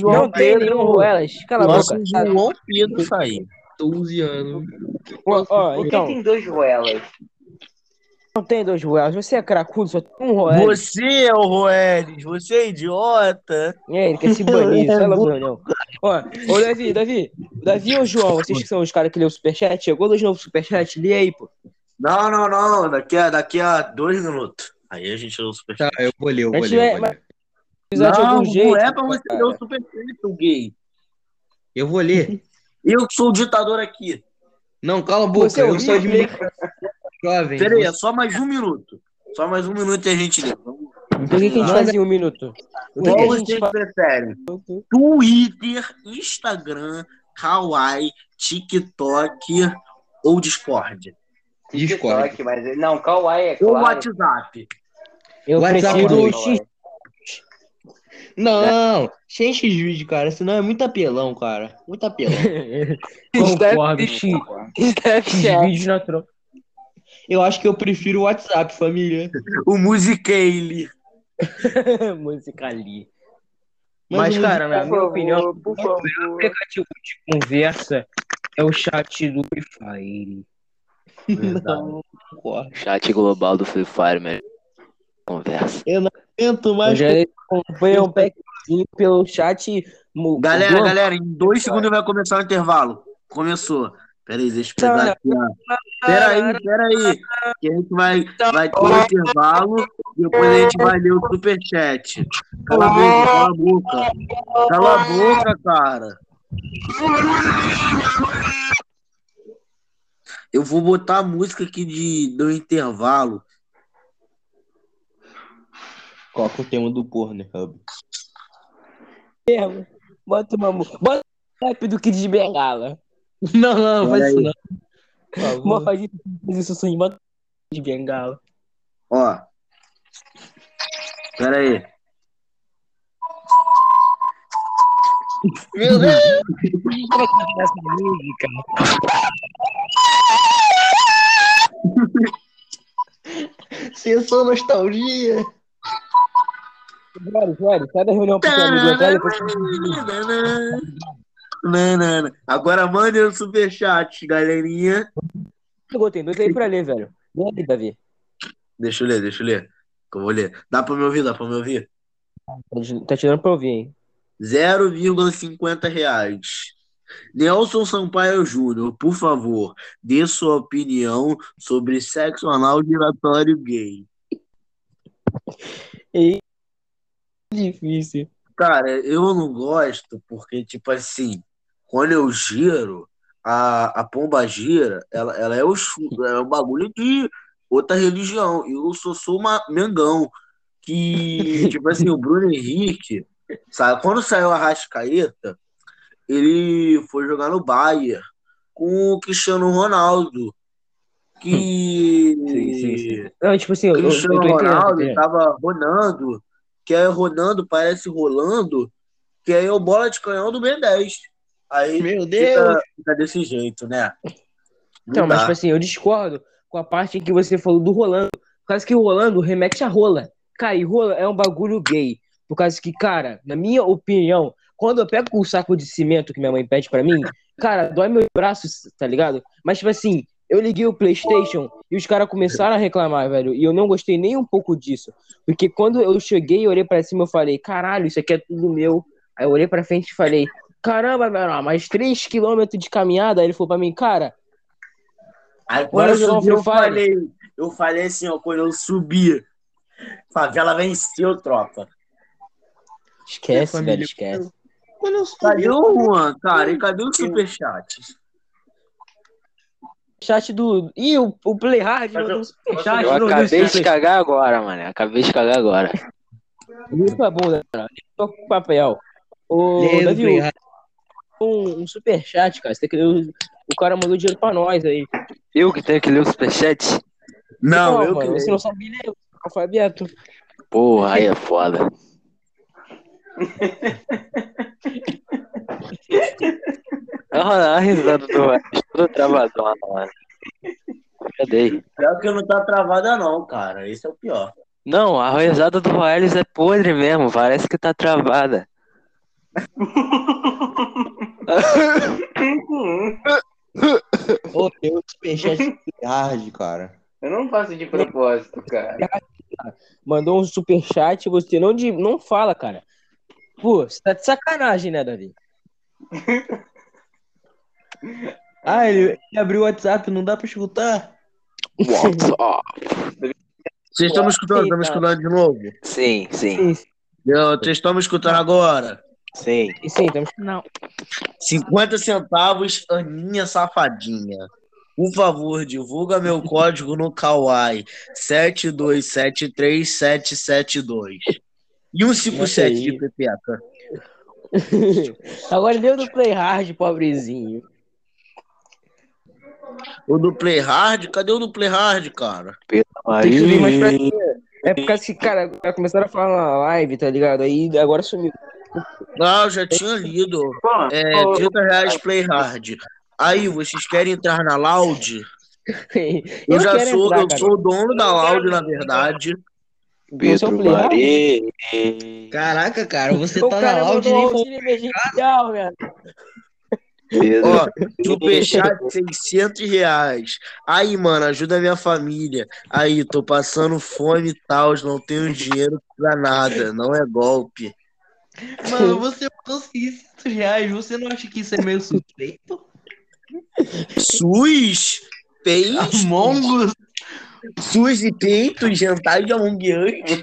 Não tem nenhum Ruelas. Cala a boca. João Pedro sair. 12 anos. Ó, ó, Por que então, tem dois Roelas? não tem dois Ruelas. Você é cracudo, só tem um Ruelas. Você é o Roelis, você é idiota. É, ele quer se banir, sai logo, não. Ó, ô Davi, Davi, Davi ou João, vocês que são os caras que lê o superchat, chegou dois novos superchat, lê aí, pô. Não, não, não. Daqui a, daqui a dois minutos. Aí a gente lê o super Tá, eu vou ler, eu vou ler. Eu vou ler, Não, algum jeito. não é pra você cara. ler o super seu gay. eu vou ler. Eu que sou o ditador aqui. Não, cala a boca, Você é o eu sou de Hitler. jovem. Pera aí, é você- só mais um minuto. Só mais um minuto e a gente lê. Então o que, que a gente faz em um minuto? O que, Qual que gente faz? preferem? Twitter, Instagram, Kawaii, TikTok ou Discord? Discord. TikTok, mas não, Kawaii é Ou claro. WhatsApp? Eu WhatsApp prefiro o dois. X. Não, sem X vídeo, cara, senão é muito apelão, cara. Muito apelão. Concordo. X, X vídeos na troca. Eu acho que eu prefiro o WhatsApp, família. O Musicale. Música ali. Mas Mas, cara, na minha favor, opinião, por o favor. melhor aplicativo de conversa é o chat do Free Fire. Não, concordo. Chat global do Free Fire, melhor conversa. Tento Eu mais. já comprei um packzinho pelo chat. Galera, do- galera, em dois segundos vai começar o intervalo. Começou. Pera aí, deixa eu pegar aqui. ó. Pera aí, pera aí. Que a gente vai, vai ter um intervalo. Depois a gente vai ler o superchat. Cala a boca, cala a boca. Cala a boca, cara. Eu vou botar a música aqui de, do intervalo. Qual que é o tema do Pornhub? mesmo. Bota uma música. Bota o rap do Kid de Bengala. Não, não, faz isso não. Por faz isso assim. Bota o Kid de Bengala. Ó. Pera aí. Meu Deus! Essa música. Sessão nostalgia. Sério, sério. Sai da reunião pro seu amigo entrar depois. Agora mande o superchat, galerinha. Tem dois aí pra ler, velho. Lê aí, Davi. Deixa eu ler, deixa eu ler. Que eu vou ler. Dá pra me ouvir? Dá pra me ouvir? Tá tirando pra ouvir, hein? 0,50 reais. Nelson Sampaio Júnior, por favor, dê sua opinião sobre sexo anal giratório gay. Difícil. Cara, eu não gosto porque, tipo assim, quando eu giro, a, a pomba gira, ela, ela é o ela é um bagulho de outra religião. E eu sou, sou uma mengão. Que, tipo assim, o Bruno Henrique, sabe? Quando saiu a Rascaeta, ele foi jogar no Bayern com o Cristiano Ronaldo. Que. Sim, sim, sim. Não, tipo assim, eu, eu, eu Cristiano Ronaldo entendendo. tava rodando, que aí rodando parece rolando, que aí é o bola de canhão do Ben10. Aí Meu fica, Deus! fica desse jeito, né? Não Então, mas tipo assim, eu discordo com a parte em que você falou do Rolando. Por causa que o Rolando remete a rola. Cara, e rola é um bagulho gay. Por causa que, cara, na minha opinião, quando eu pego o saco de cimento que minha mãe pede pra mim, cara, dói meus braços, tá ligado? Mas, tipo assim, eu liguei o PlayStation e os caras começaram a reclamar, velho. E eu não gostei nem um pouco disso. Porque quando eu cheguei e olhei pra cima, eu falei, caralho, isso aqui é tudo meu. Aí eu olhei pra frente e falei, caramba, velho, mais 3km de caminhada. Aí ele falou pra mim, cara, quando eu subi, eu falei, eu falei assim, ó, quando eu subi, favela venceu, tropa. esquece, Família. velho, esquece. Quando eu Cadê o Juan, cara? E cadê o superchat? Chat do. Ih, o, o Play Hard Mas mandou eu- um superchat. Eu não acabei de cagar agora, mano. Acabei de cagar agora. Isso é bom, né, cara? Tô com papel. Ô, Davi, um, um superchat, cara. Você tem que... o, o cara mandou dinheiro pra nós aí. Eu que tenho que ler o superchat? Não, eu mano, que você não sabe ler o alfabeto. Porra, aí é foda. Olha a risada do Welles, toda travadona, mano. Cadê? Pior que não tá travada, não, cara. Esse é o pior. Não, a risada do Welles é podre mesmo, parece que tá travada. Ô, tem um superchat hard, cara. Eu não faço de propósito, cara. Mandou um superchat, você não, de, não fala, cara. Pô, você tá de sacanagem, né, Davi? Ah, ele, ele abriu o WhatsApp, não dá pra escutar? Vocês estão me escutando? Estão me escutando de novo? Sim, sim, Eu- Vocês estão me escutando agora? sim. sim, sim temos... Não. 50 centavos, Aninha Safadinha. Por favor, divulga meu código no Kawaii. 7273772. E um 57 de pepeca. Agora deu do Play Hard, pobrezinho. O do Play Hard? Cadê o do Play Hard, cara? Tem que subir mais pra cima. É por causa que, cara, começaram a falar na live, tá ligado? Aí agora sumiu. Ah, eu já tinha lido. É, 30 reais Play Hard. Aí, vocês querem entrar na Loud? Eu, Eu já sou, entrar, eu cara. sou o dono da Loud, na verdade. Pedro Play Hard? Varese. Caraca, cara, você O tá na cara loud e mandou nem um falou. auxílio emergencial, velho. Pedro Ó, superchat 600 reais. Aí, mano, ajuda a minha família. Aí, tô passando fome e tal, não tenho dinheiro pra nada. Não é golpe. Mano, você mandou 600 reais, você não acha que isso é meio suspeito? SUS, peitos, Among Us? SUS e peitos, jantar de Among Us.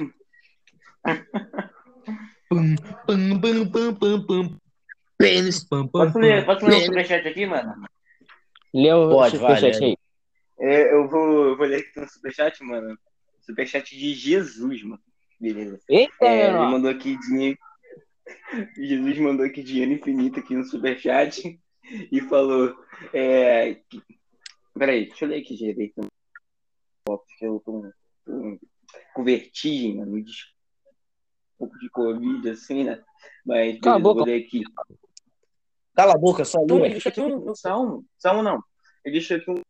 Pam, pam, pam, pam, pam, pam, Pênis. pam, pam, Posso ler, posso ler um superchat aqui, mano? Lê o Pode, superchat aí. É, eu, vou, eu vou ler aqui um superchat, mano. Superchat de Jesus, mano. Beleza. Eita, É, ele mandou aqui dinheiro. Jesus mandou aqui dinheiro infinito aqui no superchat e falou. É... Peraí, deixa eu ler aqui direito. Porque eu tô, com vertigem, mano. Um pouco de Covid, assim, né? Mas beleza, eu boca. vou ler aqui. Cala a boca, só Não, ele deixou aqui um, um salmo. Salmo não. Ele deixou aqui um.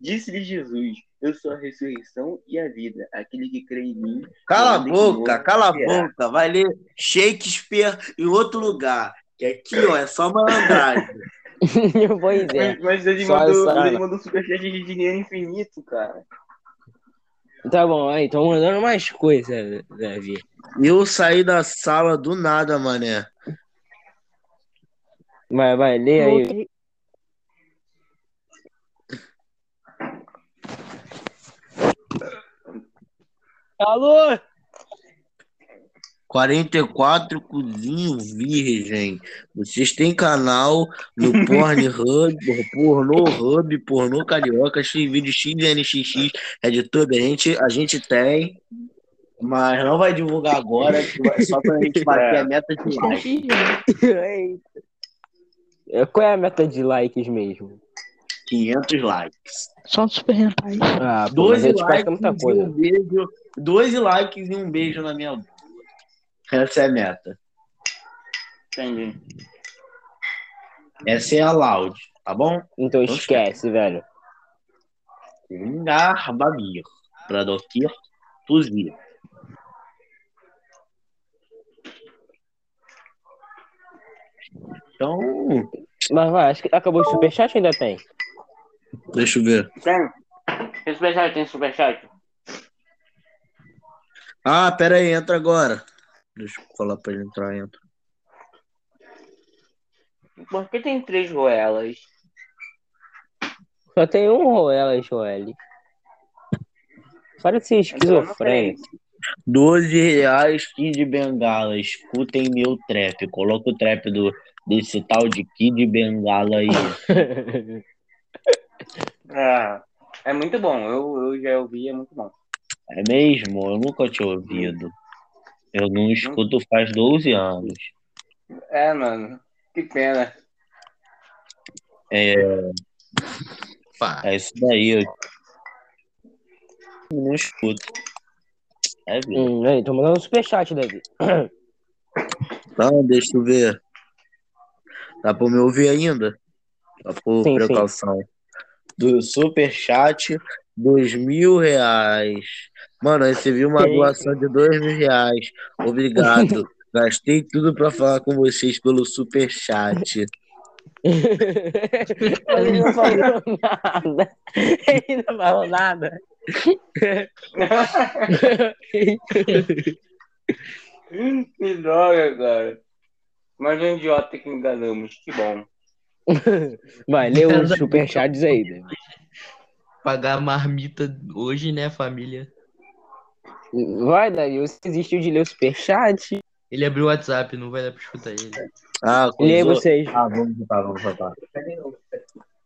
Disse-lhe Jesus: Eu sou a ressurreição e a vida. Aquele que crê em mim. Cala a boca, cala a boca. Vai ler Shakespeare em outro lugar. Que aqui, ó, é só malandragem. pois é. Mas, mas ele, Só mandou, essa- ele mandou um superchat de dinheiro infinito, cara. Tá bom, aí, tô mandando mais coisa, Davi. Eu saí da sala do nada, mané. Vai, vai, lê aí. Alô? 44 Cozinho Virgem. Vocês têm canal no Pornhub, Pornhub, Pornô Carioca, Xvideo, XNXX, RedTube. A gente, a gente tem, mas não vai divulgar agora, só pra gente bater a meta de like. É, Qual é a meta de likes mesmo? 500 likes. Só um super hentai. Ah, pô, mas 12 a gente likes muita e coisa. um beijo. 12 likes e um beijo na minha boca. Essa é a meta. Entendi. Essa é a loud, tá bom? Então esquece, velho. Vingar Babir. Pra doquir, tuzir. Então, Mas vai, acho que acabou o superchat ou ainda tem? deixa eu ver. Tem? Tem superchat? Tem superchat? Ah, pera aí, entra agora. Deixa eu falar pra ele entrar, entra. Por que tem três roelas? Só tem um Roela, Joel. Para de ser esquizofrênico. 12 reais, Kid Bengala. Escutem meu trap. Coloca o trap do, desse tal de Kid Bengala aí. É, é muito bom. Eu, eu já ouvi, é muito bom. É mesmo? Eu nunca tinha ouvido. Eu não escuto faz 12 anos. É, mano. Que pena. É isso daí. Eu não escuto. É, hum, aí, tô mandando um superchat, Davi. Então, deixa eu ver. Dá pra me ouvir ainda? Só por Sim, sim. precaução. Do Superchat, dois mil reais. Mano, eu recebi uma Que doação de dois mil reais. Obrigado. Gastei tudo pra falar com vocês pelo Superchat. Ele não falou nada. Ele não falou nada. Que droga, cara. Mas um idiota que enganamos, que bom. Vai, lê os superchats aí. David. Pagar a marmita hoje, né, família? Vai, Davi, você desistiu de ler o superchat? Ele abriu o WhatsApp, não vai dar pra escutar ele. Ah, Lê aí vocês. Ah, vamos voltar, vamos voltar.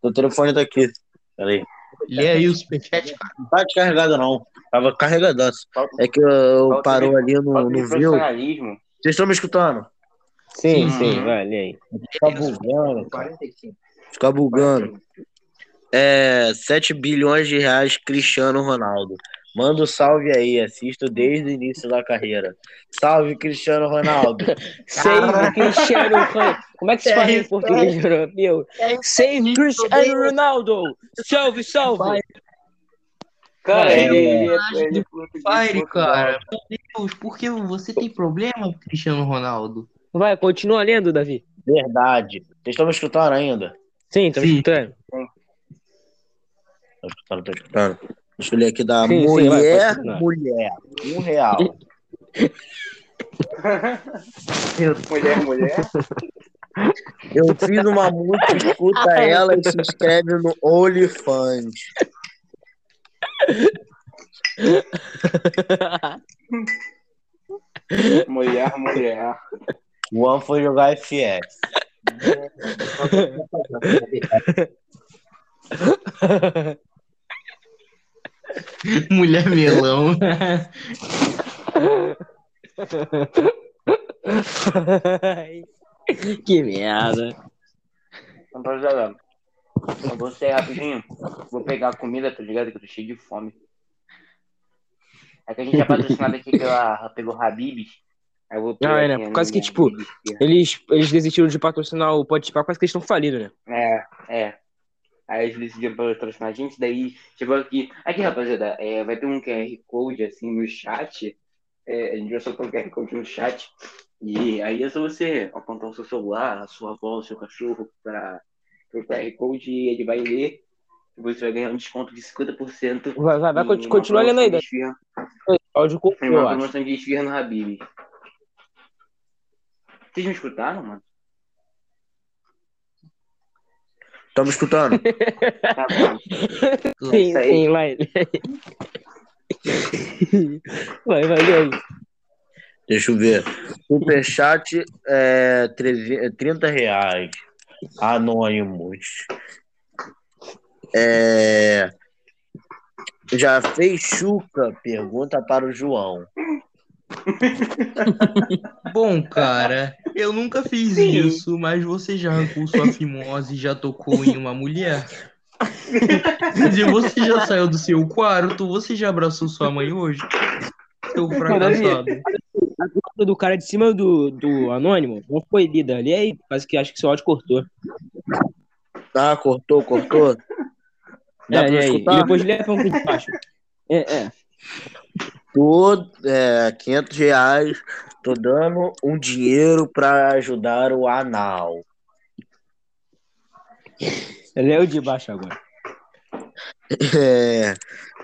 O telefone tá aqui. Peraí. Lê aí o superchat, cara. Não tá descarregado, não. Tava carregadaço. É que eu Falta parou ali de no viu. Vocês estão me escutando? Sim, Sim. sim, vai, lê aí. Fica bugando. Fica bugando. É, 7 bilhões de reais Cristiano Ronaldo. Manda um salve aí, assisto desde o início da carreira. Salve, Cristiano Ronaldo. Save Cristiano Ronaldo. Como é que se fala em português europeu? Save Cristiano Ronaldo. Salve, salve. Cara, ele, é- é Fire, Portugal. cara. Meu Deus, por que você tem problema, Cristiano Ronaldo? Vai, continua lendo, Davi. Verdade. Vocês estão me escutando ainda? Sim, Sim. escutando. Estão escutando, estão escutando. Deixa eu ler aqui da Sim, sim, vai, mulher, pode continuar. mulher. Um real. Mulher, mulher. Eu fiz uma música, escuta ela e se inscreve no OnlyFans. Mulher, mulher. O Juan foi jogar FS. Mulher melão. que merda. Rapaziada, eu vou sair rapidinho. Vou pegar a comida, tá ligado? Que eu tô cheio de fome. É que a gente é patrocinado aqui pela, pelo Habib's. Ah, é, né? causa que, tipo. Eles, eles desistiram de patrocinar o Pode Pá, quase que eles estão falidos, né? É, é. Aí eles decidiram patrocinar a gente, daí chegou aqui. Aqui, rapaziada, é, vai ter um QR Code assim no chat. É, a gente vai soltar um QR Code no chat. E aí é só você apontar o seu celular, a sua avó, o seu cachorro para o QR Code e ele vai ler. Você vai ganhar um desconto de 50%. Vai, vai, vai, continua lendo aí, esfirra- Áudio em cortou, uma promoção de esfirra no Habib. Vocês me escutaram, mano? Estão me escutando? Tá bom. Sim, sim, vai. Vai, vai, aí. Deixa eu ver. Superchat é 300 30 reais. Anônimos. É... Já fez chuca? Pergunta para o João. Bom, cara, eu nunca fiz isso, mas você já arrancou sua fimose e já tocou em uma mulher? Quer dizer, você já saiu do seu quarto? Você já abraçou sua mãe hoje? Seu fracassado. A pergunta do cara de cima do, do anônimo não foi lida. Lê aí, quase que acho que seu áudio cortou. Ah, cortou, cortou. Dá É, pra escutar? E depois lê a pergunta de baixo. É, é. Tô, é, 500 reais. Tô dando um dinheiro para ajudar o anal. Lê o de baixo agora. É,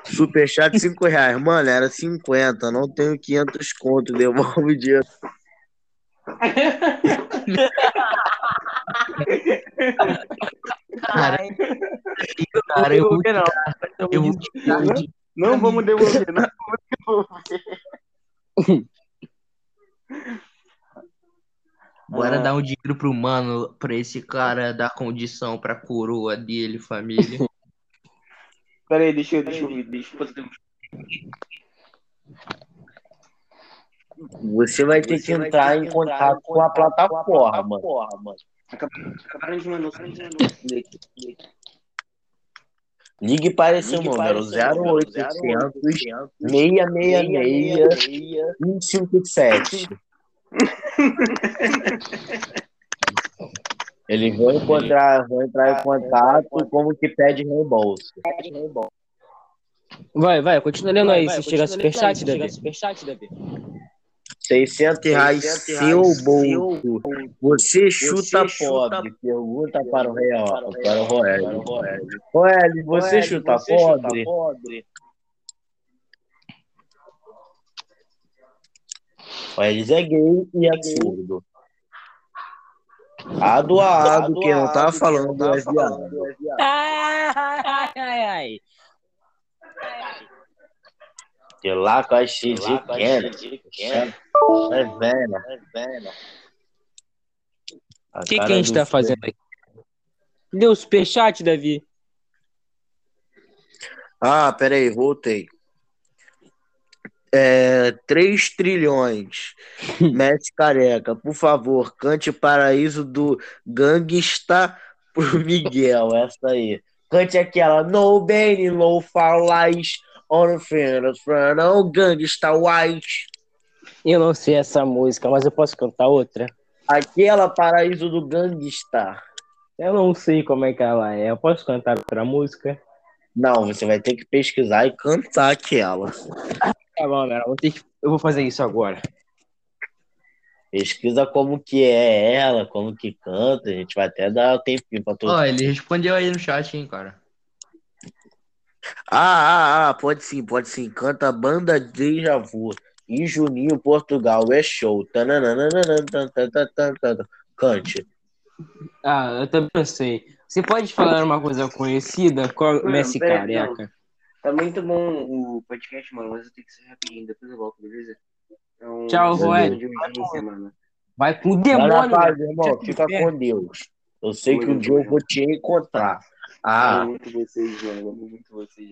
superchat 5 reais. Mano, era 50. Não tenho 500 conto. Devolve o dinheiro. Cara, cara, eu vou, não. eu vou te dar de- Não vamos devolver, não vamos devolver. Bora Ah. dar um dinheiro pro mano, pra esse cara dar condição pra coroa dele, família. Pera aí, deixa eu, deixa eu, deixa eu fazer um Você vai ter que entrar em contato com a plataforma. Acabaram de mandar, acabaram de mandar. Ligue para esse número 0800 666 157. Eles vão encontrar, vão entrar em contato como que pede reembolso. Vai, vai, continua lendo aí. Se chegar superchat, Davi. 600 reais seu bolso. Você chuta pobre. Pergunta para o real, para o Roel. Roel, você chuta pobre? Roel é gay e absurdo. Ado a ado, quem não tá falando é viado. Ai, ai, ai, De lá com a de quero. É velha. O que, que a gente tá fazendo aqui? Deu superchat, Davi? Ah, peraí, voltei. É, 3 trilhões. Messi careca, por favor, cante Paraíso do Gangsta pro Miguel. Essa aí. Cante aquela No Benny, No Falais, On Friends, Friend, Oh Gangsta White. Eu não sei essa música, mas eu posso cantar outra? Aquela Paraíso do Gangsta. Eu não sei como é que ela é. Eu posso cantar outra música? Não, você vai ter que pesquisar e cantar aquela. Tá bom, galera. Vou ter que... Eu vou fazer isso agora. Pesquisa como que é ela, como que canta. A gente vai até dar o tempinho pra todo Ó, ele respondeu aí no chat, hein, cara. Ah, ah, ah, pode sim, pode sim. Canta Banda Deja Vu. E Juninho, Portugal, é show. Cante. Ah, eu também sei. Você pode falar uma coisa conhecida? Qual Messi pera- careca? Tá muito bom o podcast, mano, mas eu tenho que ser rapidinho, depois eu volto, beleza? Então, Tchau, mano. Vai com o Vai demônio. paz, velho. irmão. Fica com Deus. Eu sei que um dia eu vou te encontrar. Ah, Amo muito vocês, mano. Amo muito vocês,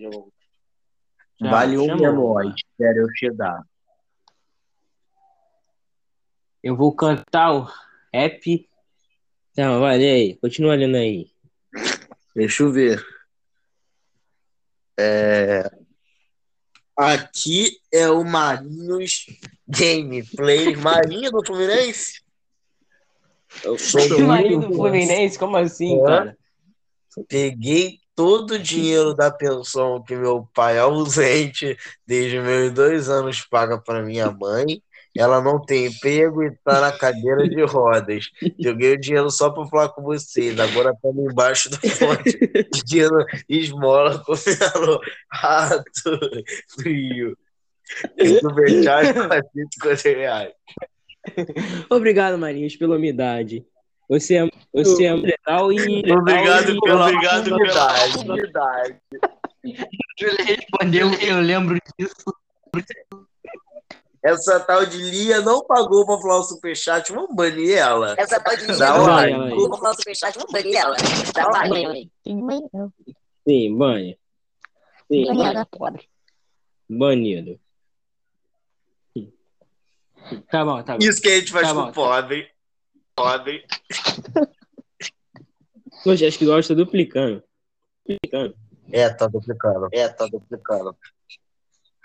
vale um chamou. menor. Espera eu chegar. Eu vou cantar o rap. Então, vai, lê aí. Continua lendo aí. Deixa eu ver. É... Aqui é o Marinhos Gameplay. Marinho do Fluminense? Eu sou Que marido muito do Fluminense? Como assim, É. cara? Peguei todo o dinheiro da pensão que meu pai ausente desde meus dois anos paga para minha mãe. Ela não tem emprego e tá na cadeira de rodas. Joguei o dinheiro só para falar com vocês. Agora estamos embaixo do fonte. Dinheiro esmola comendo rato frio. Superchat 450 reais. Obrigado, Marinhos, pela umidade. Você é, você é legal e. Obrigado legal pela e- oportunidade. Ele respondeu, eu lembro disso. Essa tal de Lia não pagou pra falar o superchat. Vamos banir ela. Essa. Da hora. hora. ela aí. Vou falar o superchat, vamos banir ela. Da hora. Sim, banha. Sim, Banhada pobre. banido. Tá bom, tá bom. Isso que a gente faz Tá com bom, o pobre. Pobre. Poxa, acho que tá duplicando. Duplicando. É, tá duplicando. É, tá duplicando.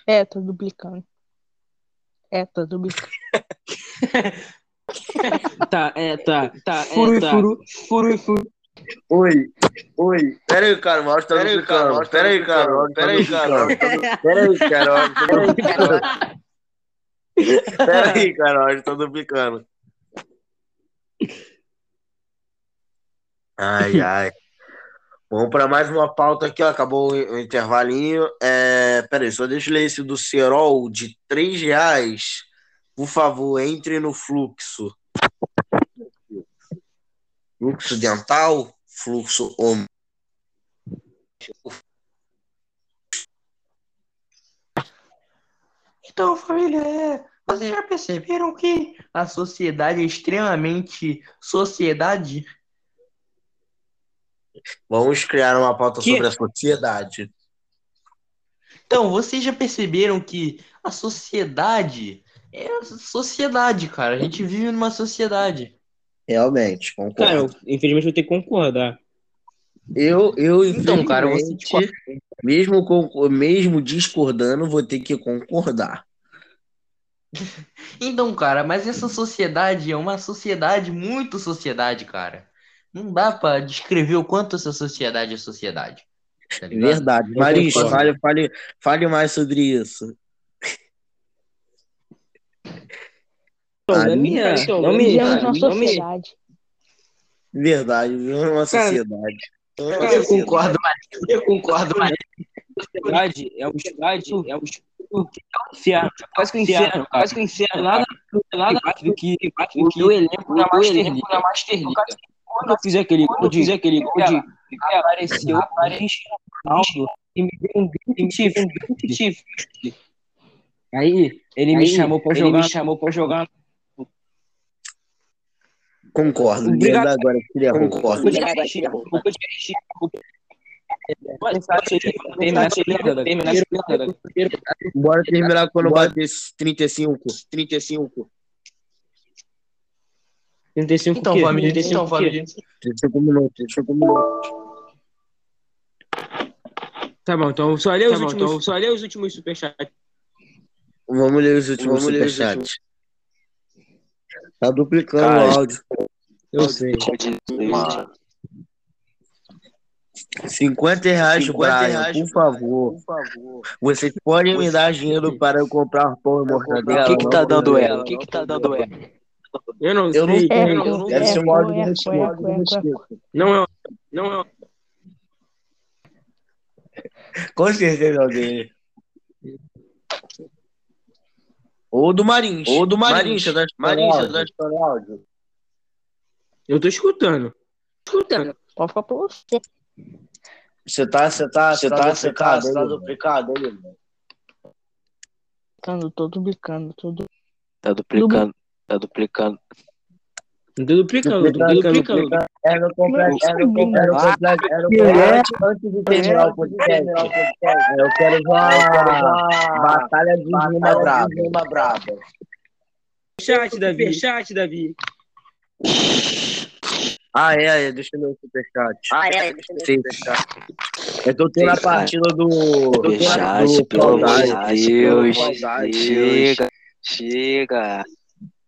É, tô duplicando. É, tô duplicando. Tá, é, tá, tá, Furu é, e tá. furu, furu e furu. Oi, oi. Pera aí, cara, o áudio tá duplicando. Pera aí, cara, tá duplicando. Pera aí, cara, áudio tá duplicando. Pera aí, cara, o áudio tá duplicando. Ai, ai. Vamos para mais uma pauta aqui, ó. Acabou o intervalinho. É, peraí, só deixa eu ler esse do Cerol de 3 reais. Por favor, entre no fluxo. Fluxo dental, fluxo om- Então, família, é, vocês já perceberam que a sociedade é extremamente sociedade? Vamos criar uma pauta Que? sobre a sociedade. Então, vocês já perceberam que a sociedade é a sociedade, cara. A gente vive numa sociedade. Realmente, concordo. Cara, eu, infelizmente vou ter que concordar. eu, eu, Então, cara, você mesmo, com, mesmo discordando, vou ter que concordar. Então, cara, mas essa sociedade é uma sociedade muito sociedade, cara. Não dá pra descrever o quanto essa sociedade é sociedade. Tá? Verdade. Marins, fale, fale, fale mais sobre isso. Não, A não me, minha- não me, Vivemos na sociedade. Verdade, vivemos numa Cara, sociedade. Eu concordo, mas eu concordo, mas sociedade é um sociedade, é um inferno, quase que um inferno, quase que um inferno, nada, nada do que o teu elenco na Master League. Na Master League. Quando eu fiz aquele gol de, aquele gol de, apareceu, apareceu, Ronaldo, e me deu um grande um grande Aí ele me chamou para jogar, me chamou para jogar. Concordo. Agora, concordo. Terminar. Bora terminar quando bater 35. 35. 35 Então, quê? família, 35 então, o quê? família. 35 minutos. 35 minutos. Tá bom, então só lê os Tá bom, últimos, então- só lê os últimos superchats. Vamos ler os últimos Vamos ler os superchats. Tá duplicando Cara, o áudio. Eu sei. 50 reais, 50 Brian, reais, por favor. Vocês podem me dar dinheiro para eu comprar pão e mortadela? O que que tá Não, dando não, ela? não, O que que tá dando ela? Eu não Eu não sei. Eco, eu não- Deve ser um áudio do Mosquito. Não é. Não é. Com certeza é o dele. Ou do Marins. Ou do Marins. Você tá Marins, você tá escutando áudio? Eu tô escutando. Escutando. Pode ficar pra você. Você tá, você tá, você tá, você tá, duplicado, você tá duplicado, hein, irmão? Duplicando, tô duplicando, tudo. Tá duplicando. Tá duplicando. Não tô duplicando, tô duplicando. Era o complexo, era o Meu complexo, era o complexo, era o complexo. Antes de terminar o podcast, eu quero ver uma batalha de rima brava. Rima brava. Chat, Davi. Chat, Davi. Ah, é, é, deixa eu ler o superchat. Ah, é, deixa eu ver. Sim. Eu tô tendo a partida do. do pelo amor de Deus. Chega. Chega.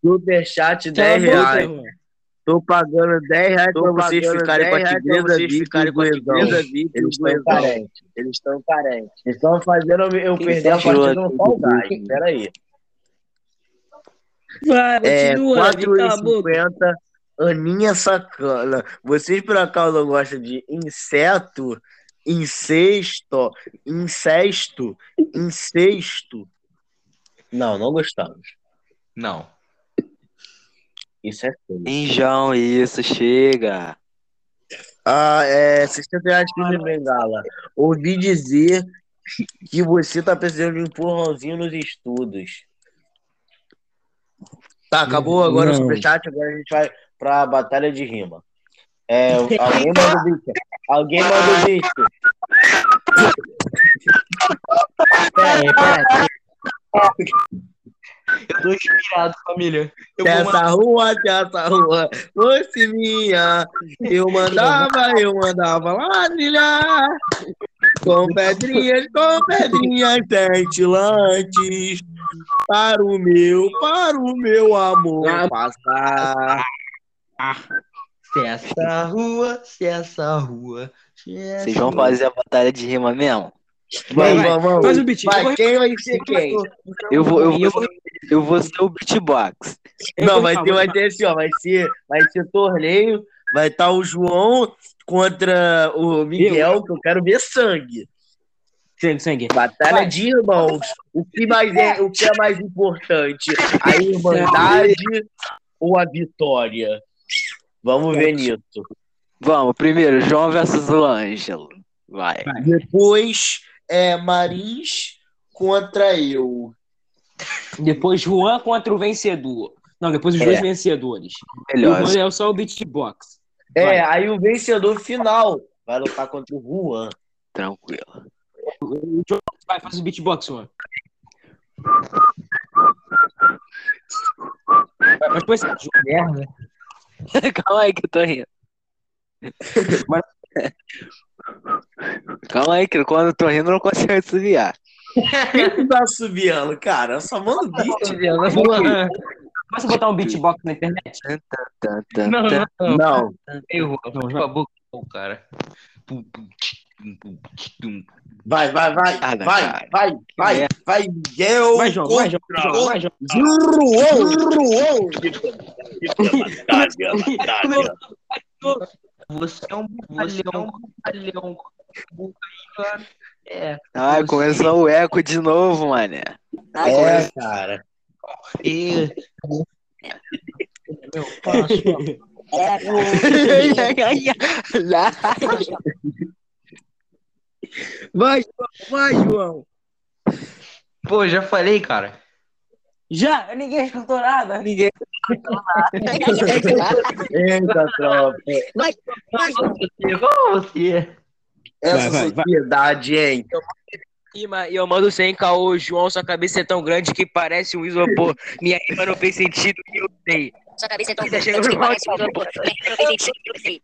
Superchat Cala a 10 boca, reais. Tô pagando 10 reais pra vocês ficarem com a 10 reais pra tigresa VIP Eles estão carentes. Eles estão carentes. Eles estão fazendo eu Quem perder a partida no? Fall Guys. Peraí. Vai, É, continua, Davi, cala a boca. 4,50. Aninha sacana. Vocês por acaso não gostam de inseto? Incesto? Incesto? Incesto? Não, não gostamos. Não. Isso é feio. Enjão, isso, chega. Ah, é 60 reais de bengala. Ouvi dizer que você tá precisando de um empurrãozinho nos estudos. Tá, acabou agora o Não. superchat, agora a gente vai pra batalha de rima. É, alguém manda o bicho. Alguém manda o bicho. Peraí, peraí. Eu tô inspirado, família. Eu Dessa rua, dessa rua, fosse minha. Eu mandava, eu mandava lá trilhar. Com pedrinhas, com pedrinhas cintilantes. Para o meu, para o meu amor passar. Se essa rua, se essa rua. se essa Vocês vão rua. fazer a batalha de rima mesmo? Vamos, vai. vamos, vamos. Faz o beat. Vai, vou- quem vai ser quem? Eu vou, eu vou, eu vou ser o beatbox. eu Não, vai falar, ter, vai ter assim, ó. Vai ser, vai ser torneio. Vai estar o João contra o Miguel, que eu quero ver sangue. Sangue, sangue. Batalha Vai. de irmãos. O que, mais é, o que é mais importante? A irmandade ou a vitória? Vamos ver nisso. Vamos, primeiro, João versus o Ângelo. Vai. Depois é Marins contra eu. Depois Juan contra o vencedor. Não, depois os É. dois vencedores. E o Melhor. Juan é só o beatbox. É, Vai. aí o vencedor final vai lutar contra o Juan. Tranquilo. O Juan- Vai, faz o beatbox, Juan. Mas depois, Merda. Calma aí que eu tô rindo. Calma aí que quando eu tô rindo eu não consigo desviar. Quem que tá subindo, cara? Eu só mando beat. Posso botar um beatbox na internet? Não, não, não. Não. Errou. Cala a boca, cara. Vai, vai, vai. Ah, não, vai, cara. vai, vai, vai, Miguel. Vai, João, vai, João, vai, João. Juruou, juruou. Você é um bobalhão. cara. É. Ah, começou o eco de novo, mané. É, cara. E... Meu, Vai, João, vai, João. Pô, já falei, cara. Já, ninguém escutou nada. Ninguém. Eita, tropa. Você, Qual você? Essa Vai, vai, vai. sociedade, hein? rima e eu mando sem caô, João, sua cabeça é tão grande que parece um isopor. Minha rima não fez sentido e eu sei. Sua cabeça é tão grande que parece um isopor. Não fez sentido, eu sei.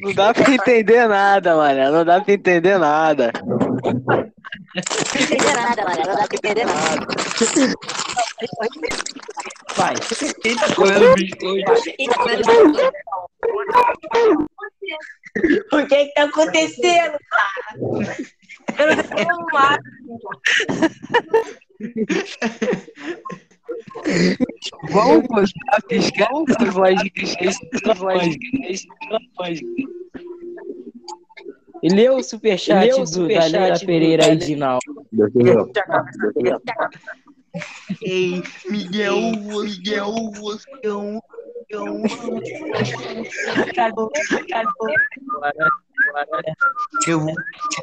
Não dá pra entender nada, mané. Não dá pra entender nada. Não entender nada, mano. Não dá pra entender nada. Vai. Quem tá comendo biscoito? Quem tá comendo biscoito? O que que tá acontecendo, cara? Eu não tô entendendo Vamos postar voz de voz de. E leu o superchat Leu o do superchat Daniela do Pereira aí Daniela- de Nau. Ei, Miguel, Miguel, você é um. é um- Eu,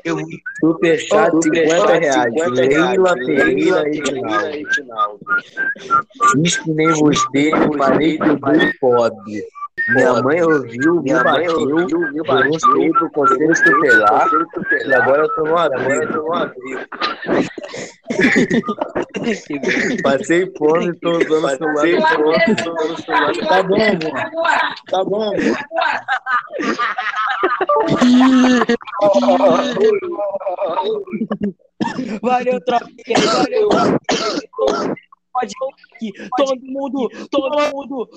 eu, Superchat 50 reais. Leila Pereira Edinaldo. Diz que nem você, falei que eu pobre. Minha mãe ouviu, me bateu, pro conselho tutelar e agora eu tô no abrigo. Passei fome, tô usando o celular. Tá bom, amor. Tá bom, amor. Valeu, tropinha. Valeu. Pode ir aqui. Todo mundo, todo mundo.